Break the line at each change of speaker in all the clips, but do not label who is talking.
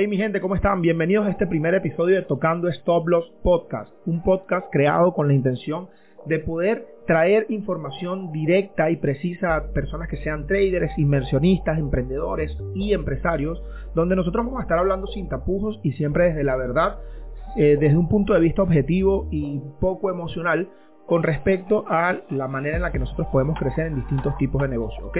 Hey mi gente, ¿cómo están? Bienvenidos a este primer episodio de Tocando Stop Loss Podcast, un podcast creado con la intención de poder traer información directa y precisa a personas que sean traders, inversionistas, emprendedores y empresarios, donde nosotros vamos a estar hablando sin tapujos y siempre desde la verdad, eh, desde un punto de vista objetivo y poco emocional, con respecto a la manera en la que nosotros podemos crecer en distintos tipos de negocios.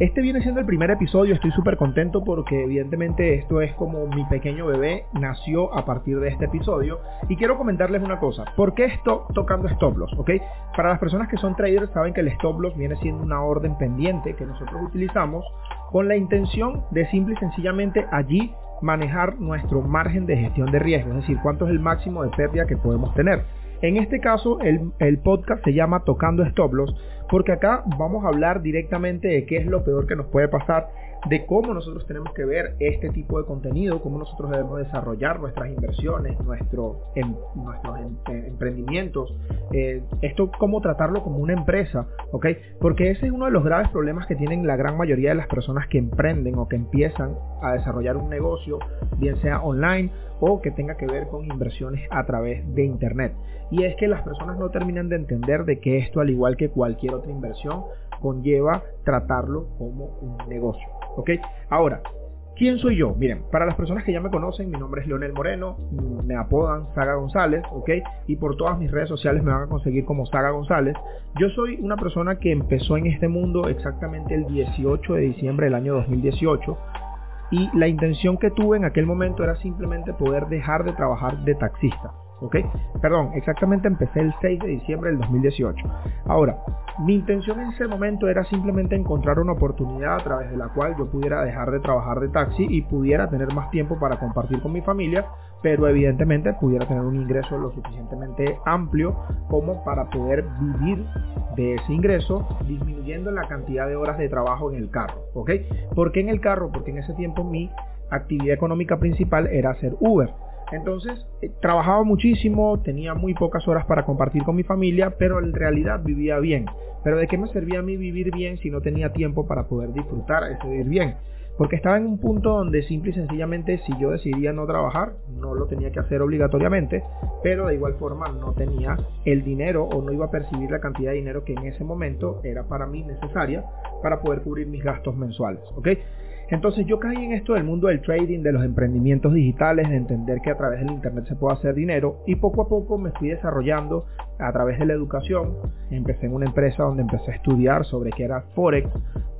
Este viene siendo el primer episodio, estoy súper contento porque evidentemente esto es como mi pequeño bebé nació a partir de este episodio y quiero comentarles una cosa, ¿por qué estoy tocando stop loss? Para las personas que son traders saben que el stop loss viene siendo una orden pendiente que nosotros utilizamos con la intención de simple y sencillamente allí manejar nuestro margen de gestión de riesgo, es decir, cuánto es el máximo de pérdida que podemos tener. En este caso, el, podcast se llama Tocando Stop Loss, porque acá vamos a hablar directamente de qué es lo peor que nos puede pasar de cómo nosotros tenemos que ver este tipo de contenido, cómo nosotros debemos desarrollar nuestras inversiones, nuestro, em, nuestros em, eh, emprendimientos, eh, esto cómo tratarlo como una empresa, ¿ok? Porque ese es uno de los graves problemas que tienen la gran mayoría de las personas que emprenden o que empiezan a desarrollar un negocio, bien sea online o que tenga que ver con inversiones a través de internet. Y es que las personas no terminan de entender de que esto, al igual que cualquier otra inversión, conlleva tratarlo como un negocio. ¿Ok? Ahora, ¿Quién soy yo? Miren, para las personas que ya me conocen, mi nombre es Leonel Moreno, me apodan Saga González, ¿ok? Y por todas mis redes sociales me van a conseguir como Saga González. Yo soy una persona que empezó en este mundo exactamente el 18 de diciembre del año 2018 y la intención que tuve en aquel momento era simplemente poder dejar de trabajar de taxista. ¿Ok? Perdón, exactamente empecé el 6 de diciembre del 2018. Ahora, mi intención en ese momento era simplemente encontrar una oportunidad a través de la cual yo pudiera dejar de trabajar de taxi y pudiera tener más tiempo para compartir con mi familia, pero evidentemente pudiera tener un ingreso lo suficientemente amplio como para poder vivir de ese ingreso disminuyendo la cantidad de horas de trabajo en el carro, ¿ok? ¿Por qué en el carro? Porque en ese tiempo mi actividad económica principal era hacer Uber. Entonces, eh, trabajaba muchísimo, tenía muy pocas horas para compartir con mi familia, pero en realidad vivía bien. Pero ¿de qué me servía a mí vivir bien si no tenía tiempo para poder disfrutar ese vivir bien? Porque estaba en un punto donde simple y sencillamente si yo decidía no trabajar, no lo tenía que hacer obligatoriamente, pero de igual forma no tenía el dinero o no iba a percibir la cantidad de dinero que en ese momento era para mí necesaria para poder cubrir mis gastos mensuales. Entonces yo caí en esto del mundo del trading, de los emprendimientos digitales, de entender que a través del Internet se puede hacer dinero y poco a poco me fui desarrollando a través de la educación. Empecé en una empresa donde empecé a estudiar sobre qué era Forex.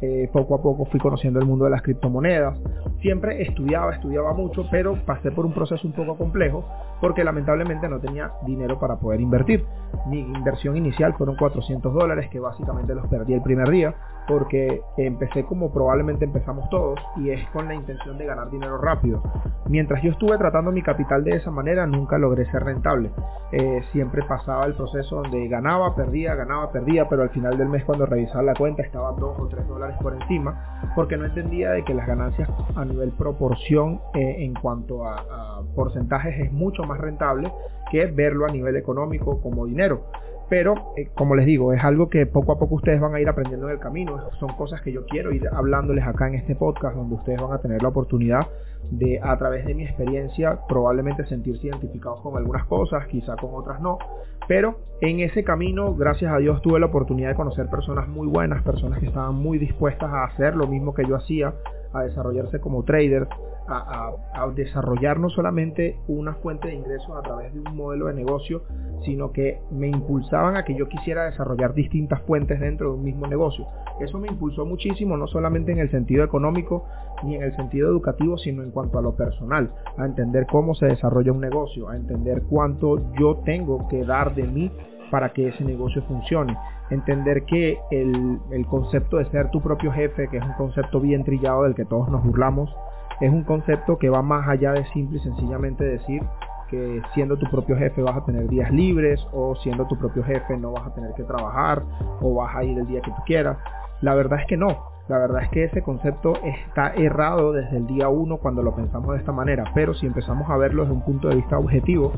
Eh, poco a poco fui conociendo el mundo de las criptomonedas. Siempre estudiaba, estudiaba mucho, pero pasé por un proceso un poco complejo porque lamentablemente no tenía dinero para poder invertir. Mi inversión inicial fueron 400 dólares que básicamente los perdí el primer día porque empecé como probablemente empezamos todos y es con la intención de ganar dinero rápido. Mientras yo estuve tratando mi capital de esa manera, nunca logré ser rentable. Eh, siempre pasaba el proceso donde ganaba, perdía, ganaba, perdía, pero al final del mes cuando revisaba la cuenta estaba 2 o 3 dólares por encima, porque no entendía de que las ganancias a nivel proporción eh, en cuanto a, a porcentajes es mucho más rentable que verlo a nivel económico como dinero. Pero, eh, como les digo, es algo que poco a poco ustedes van a ir aprendiendo en el camino. Son cosas que yo quiero ir hablándoles acá en este podcast, donde ustedes van a tener la oportunidad de, a través de mi experiencia, probablemente sentirse identificados con algunas cosas, quizá con otras no. Pero en ese camino, gracias a Dios, tuve la oportunidad de conocer personas muy buenas, personas que estaban muy dispuestas a hacer lo mismo que yo hacía, a desarrollarse como traders, a, desarrollar no solamente una fuente de ingresos a través de un modelo de negocio, sino que me impulsaban a que yo quisiera desarrollar distintas fuentes dentro de un mismo negocio. Eso me impulsó muchísimo, no solamente en el sentido económico ni en el sentido educativo, sino en cuanto a lo personal, a entender cómo se desarrolla un negocio, a entender cuánto yo tengo que dar de mí para que ese negocio funcione. Entender que el, el, concepto de ser tu propio jefe, que es un concepto bien trillado del que todos nos burlamos, es un concepto que va más allá de simple y sencillamente decir que siendo tu propio jefe vas a tener días libres o siendo tu propio jefe no vas a tener que trabajar o vas a ir el día que tú quieras. La verdad es que no. La verdad es que ese concepto está errado desde el día uno cuando lo pensamos de esta manera, pero si empezamos a verlo desde un punto de vista objetivo,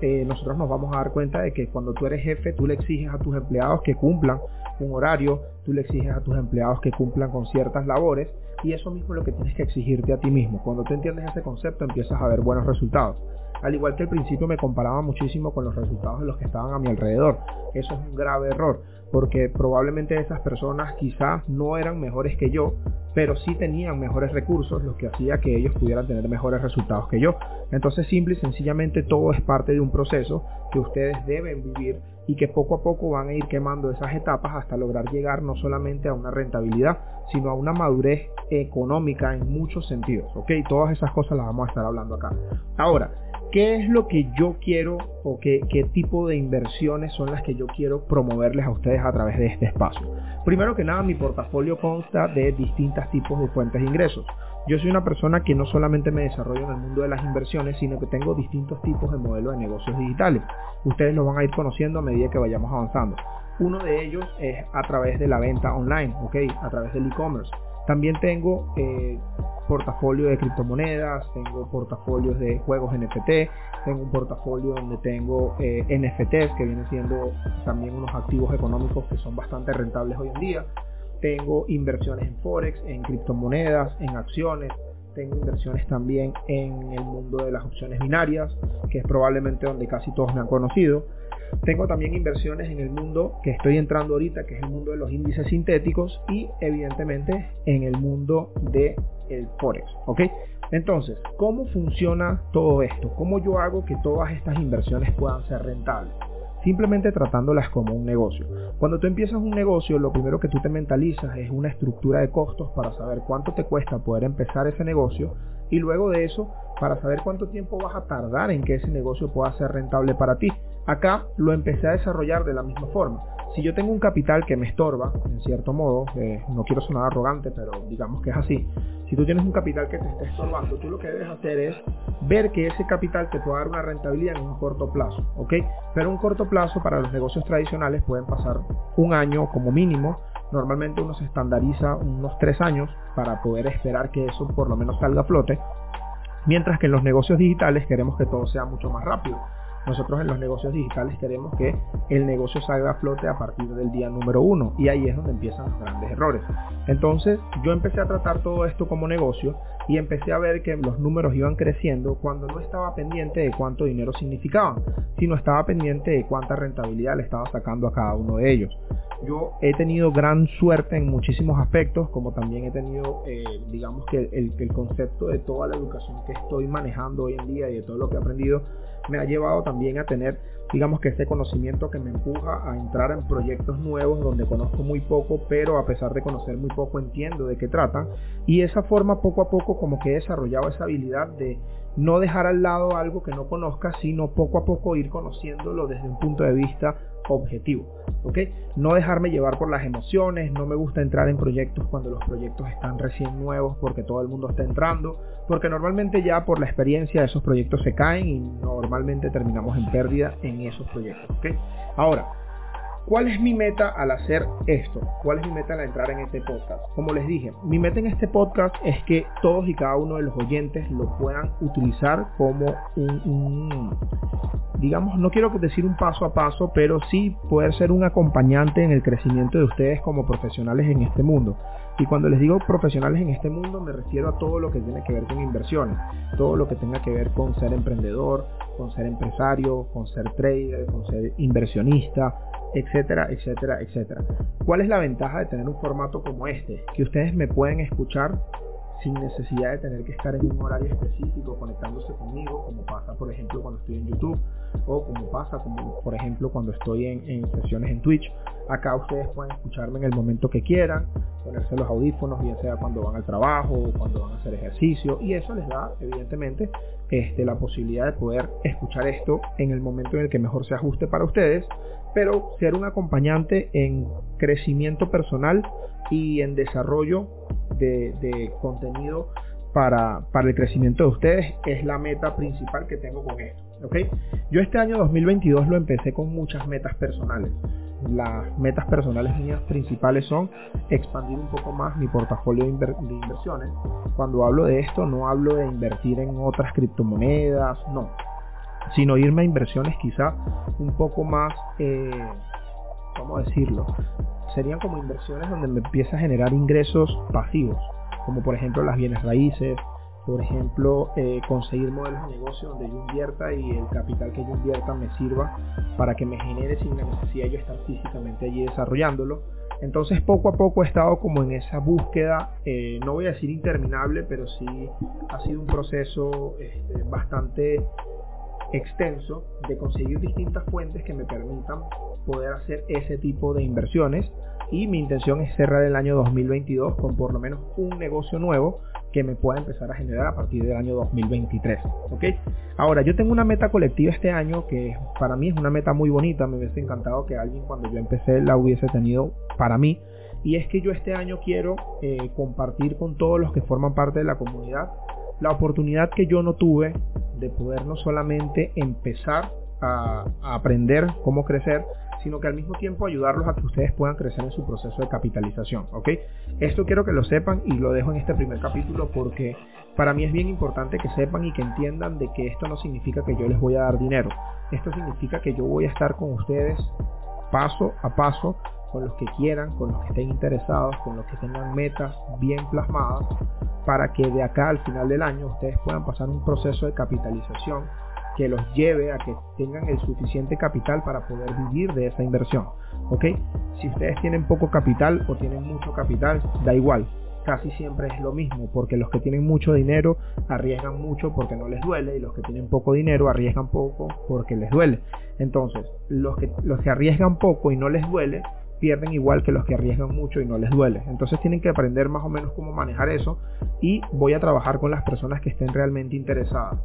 eh, nosotros nos vamos a dar cuenta de que cuando tú eres jefe, tú le exiges a tus empleados que cumplan un horario, tú le exiges a tus empleados que cumplan con ciertas labores y eso mismo es lo que tienes que exigirte a ti mismo. Cuando tú entiendes ese concepto empiezas a ver buenos resultados. Al igual que al principio me comparaba muchísimo con los resultados de los que estaban a mi alrededor. Eso es un grave error, porque probablemente esas personas quizás no eran mejores que yo, pero sí tenían mejores recursos, lo que hacía que ellos pudieran tener mejores resultados que yo. Entonces simple y sencillamente todo es parte de un proceso que ustedes deben vivir y que poco a poco van a ir quemando esas etapas hasta lograr llegar no solamente a una rentabilidad, sino a una madurez económica en muchos sentidos. ¿Ok? Todas esas cosas las vamos a estar hablando acá. Ahora, ¿qué es lo que yo quiero o qué, qué tipo de inversiones son las que yo quiero promoverles a ustedes a través de este espacio? Primero que nada, mi portafolio consta de tipos de fuentes de ingresos. Yo soy una persona que no solamente me desarrollo en el mundo de las inversiones, sino que tengo distintos tipos de modelos de negocios digitales. Ustedes lo van a ir conociendo a medida que vayamos avanzando. Uno de ellos es a través de la venta online, ¿ok? A través del e-commerce. También tengo eh, portafolio de criptomonedas, tengo portafolios de juegos NFT, tengo un portafolio donde tengo eh, NFTs que vienen siendo también unos activos económicos que son bastante rentables hoy en día tengo inversiones en Forex, en criptomonedas, en acciones, tengo inversiones también en el mundo de las opciones binarias, que es probablemente donde casi todos me han conocido. Tengo también inversiones en el mundo que estoy entrando ahorita, que es el mundo de los índices sintéticos y evidentemente en el mundo del el Forex. ¿ok? Entonces, ¿cómo funciona todo esto? ¿Cómo yo hago que todas estas inversiones puedan ser rentables? Simplemente tratándolas como un negocio. Cuando tú empiezas un negocio, lo primero que tú te mentalizas es una estructura de costos para saber cuánto te cuesta poder empezar ese negocio y luego de eso para saber cuánto tiempo vas a tardar en que ese negocio pueda ser rentable para ti. Acá lo empecé a desarrollar de la misma forma. Si yo tengo un capital que me estorba, en cierto modo, eh, no quiero sonar arrogante, pero digamos que es así. Si tú tienes un capital que te está estorbando, tú lo que debes hacer es ver que ese capital te pueda dar una rentabilidad en un corto plazo, ¿ok? Pero un corto plazo para los negocios tradicionales pueden pasar un año como mínimo. Normalmente uno se estandariza unos tres años para poder esperar que eso por lo menos salga a flote. Mientras que en los negocios digitales queremos que todo sea mucho más rápido. Nosotros en los negocios digitales queremos que el negocio salga a flote a partir del día número uno y ahí es donde empiezan los grandes errores. Entonces yo empecé a tratar todo esto como negocio y empecé a ver que los números iban creciendo cuando no estaba pendiente de cuánto dinero significaban, sino estaba pendiente de cuánta rentabilidad le estaba sacando a cada uno de ellos. Yo he tenido gran suerte en muchísimos aspectos, como también he tenido, eh, digamos que el, el concepto de toda la educación que estoy manejando hoy en día y de todo lo que he aprendido me ha llevado también a tener, digamos que ese conocimiento que me empuja a entrar en proyectos nuevos donde conozco muy poco, pero a pesar de conocer muy poco entiendo de qué tratan. Y esa forma poco a poco como que he desarrollado esa habilidad de no dejar al lado algo que no conozca, sino poco a poco ir conociéndolo desde un punto de vista objetivo. ¿ok? No dejarme llevar por las emociones, no me gusta entrar en proyectos cuando los proyectos están recién nuevos porque todo el mundo está entrando, porque normalmente ya por la experiencia esos proyectos se caen y normalmente terminamos en pérdida en esos proyectos. ¿ok? Ahora, ¿Cuál es mi meta al hacer esto? ¿Cuál es mi meta al entrar en este podcast? Como les dije, mi meta en este podcast es que todos y cada uno de los oyentes lo puedan utilizar como un, digamos, no quiero decir un paso a paso, pero sí poder ser un acompañante en el crecimiento de ustedes como profesionales en este mundo. Y cuando les digo profesionales en este mundo me refiero a todo lo que tiene que ver con inversiones, todo lo que tenga que ver con ser emprendedor, con ser empresario, con ser trader, con ser inversionista, etcétera, etcétera, etcétera. ¿Cuál es la ventaja de tener un formato como este? Que ustedes me pueden escuchar sin necesidad de tener que estar en un horario específico conectándose conmigo, como pasa por ejemplo cuando estoy en YouTube o como pasa como por ejemplo cuando estoy en, sesiones en Twitch. Acá ustedes pueden escucharme en el momento que quieran, ponerse los audífonos, bien sea cuando van al trabajo o cuando van a hacer ejercicio y eso les da evidentemente este, la posibilidad de poder escuchar esto en el momento en el que mejor se ajuste para ustedes pero ser un acompañante en crecimiento personal y en desarrollo de, contenido para, para, el crecimiento de ustedes es la meta principal que tengo con esto. ¿okay? Yo este año 2022 lo empecé con muchas metas personales. Las metas personales mías principales son expandir un poco más mi portafolio de, inversiones. Cuando hablo de esto no hablo de invertir en otras criptomonedas, no sino irme a inversiones quizá un poco más, eh, ¿cómo decirlo? Serían como inversiones donde me empieza a generar ingresos pasivos, como por ejemplo las bienes raíces, por ejemplo, eh, conseguir modelos de negocio donde yo invierta y el capital que yo invierta me sirva para que me genere sin la necesidad de yo estar físicamente allí desarrollándolo. Entonces poco a poco he estado como en esa búsqueda, eh, no voy a decir interminable, pero sí ha sido un proceso este, bastante extenso de conseguir distintas fuentes que me permitan poder hacer ese tipo de inversiones y mi intención es cerrar el año 2022 con por lo menos un negocio nuevo que me pueda empezar a generar a partir del año 2023. ¿ok? Ahora, yo tengo una meta colectiva este año que para mí es una meta muy bonita. Me hubiese encantado que alguien cuando yo empecé la hubiese tenido para mí. Y es que yo este año quiero eh, compartir con todos los que forman parte de la comunidad la oportunidad que yo no tuve de poder no solamente empezar a, a aprender cómo crecer, sino que al mismo tiempo ayudarlos a que ustedes puedan crecer en su proceso de capitalización, ¿ok? Esto quiero que lo sepan y lo dejo en este primer capítulo porque para mí es bien importante que sepan y que entiendan de que esto no significa que yo les voy a dar dinero. Esto significa que yo voy a estar con ustedes paso a paso con los que quieran, con los que estén interesados, con los que tengan metas bien plasmadas, para que de acá al final del año ustedes puedan pasar un proceso de capitalización que los lleve a que tengan el suficiente capital para poder vivir de esa inversión. ¿Ok? Si ustedes tienen poco capital o tienen mucho capital, da igual. Casi siempre es lo mismo, porque los que tienen mucho dinero arriesgan mucho porque no les duele y los que tienen poco dinero arriesgan poco porque les duele. Entonces, los que, los que arriesgan poco y no les duele, pierden igual que los que arriesgan mucho y no les duele. Entonces tienen que aprender más o menos cómo manejar eso y voy a trabajar con las personas que estén realmente interesadas.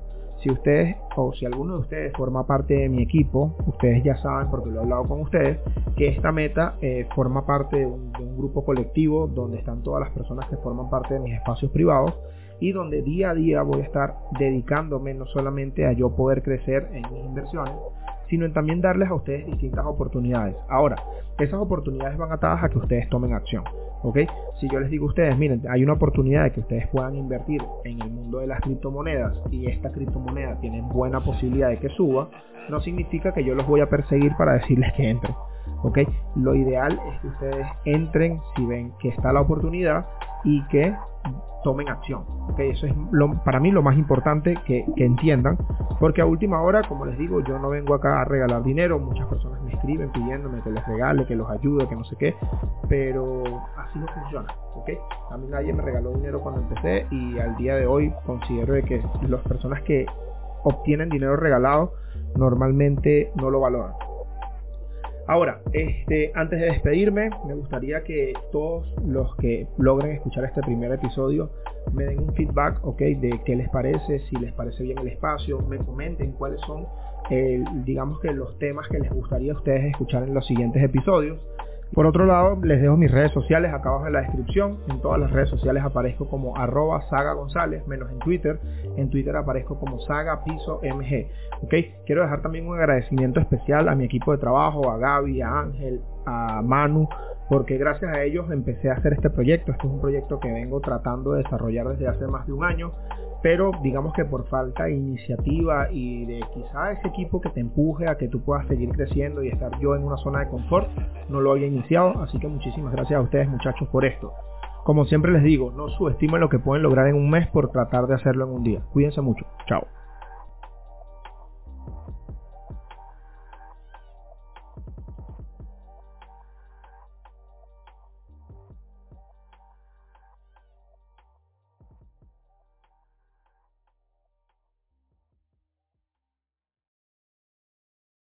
Si ustedes o si alguno de ustedes forma parte de mi equipo, ustedes ya saben, porque lo he hablado con ustedes, que esta meta eh, forma parte de un, de un grupo colectivo donde están todas las personas que forman parte de mis espacios privados y donde día a día voy a estar dedicándome no solamente a yo poder crecer en mis inversiones, sino en también darles a ustedes distintas oportunidades. Ahora, esas oportunidades van atadas a que ustedes tomen acción. ¿ok? Si yo les digo a ustedes, miren, hay una oportunidad de que ustedes puedan invertir en el mundo de las criptomonedas y esta criptomoneda tiene buena posibilidad de que suba, no significa que yo los voy a perseguir para decirles que entren. ¿ok? Lo ideal es que ustedes entren si ven que está la oportunidad y que tomen acción. ¿okay? Eso es lo, para mí lo más importante que, que, entiendan, porque a última hora, como les digo, yo no vengo acá a regalar dinero, muchas personas me escriben pidiéndome que les regale, que los ayude, que no sé qué, pero así no funciona. ¿okay? A mí nadie me regaló dinero cuando empecé y al día de hoy considero de que las personas que obtienen dinero regalado normalmente no lo valoran. Ahora, este, antes de despedirme, me gustaría que todos los que logren escuchar este primer episodio me den un feedback, ok, de qué les parece, si les parece bien el espacio, me comenten cuáles son, eh, digamos que los temas que les gustaría a ustedes escuchar en los siguientes episodios. Por otro lado, les dejo mis redes sociales acá abajo en la descripción. En todas las redes sociales aparezco como arroba saga gonzález, menos en Twitter. En Twitter aparezco como saga piso mg. ¿ok? Quiero dejar también un agradecimiento especial a mi equipo de trabajo, a Gaby, a Ángel, a Manu, porque gracias a ellos empecé a hacer este proyecto. Este es un proyecto que vengo tratando de desarrollar desde hace más de un año pero digamos que por falta de iniciativa y de quizá ese equipo que te empuje a que tú puedas seguir creciendo y estar yo en una zona de confort, no lo había iniciado, así que muchísimas gracias a ustedes muchachos por esto. Como siempre les digo, no subestimen lo que pueden lograr en un mes por tratar de hacerlo en un día. Cuídense mucho. Chao.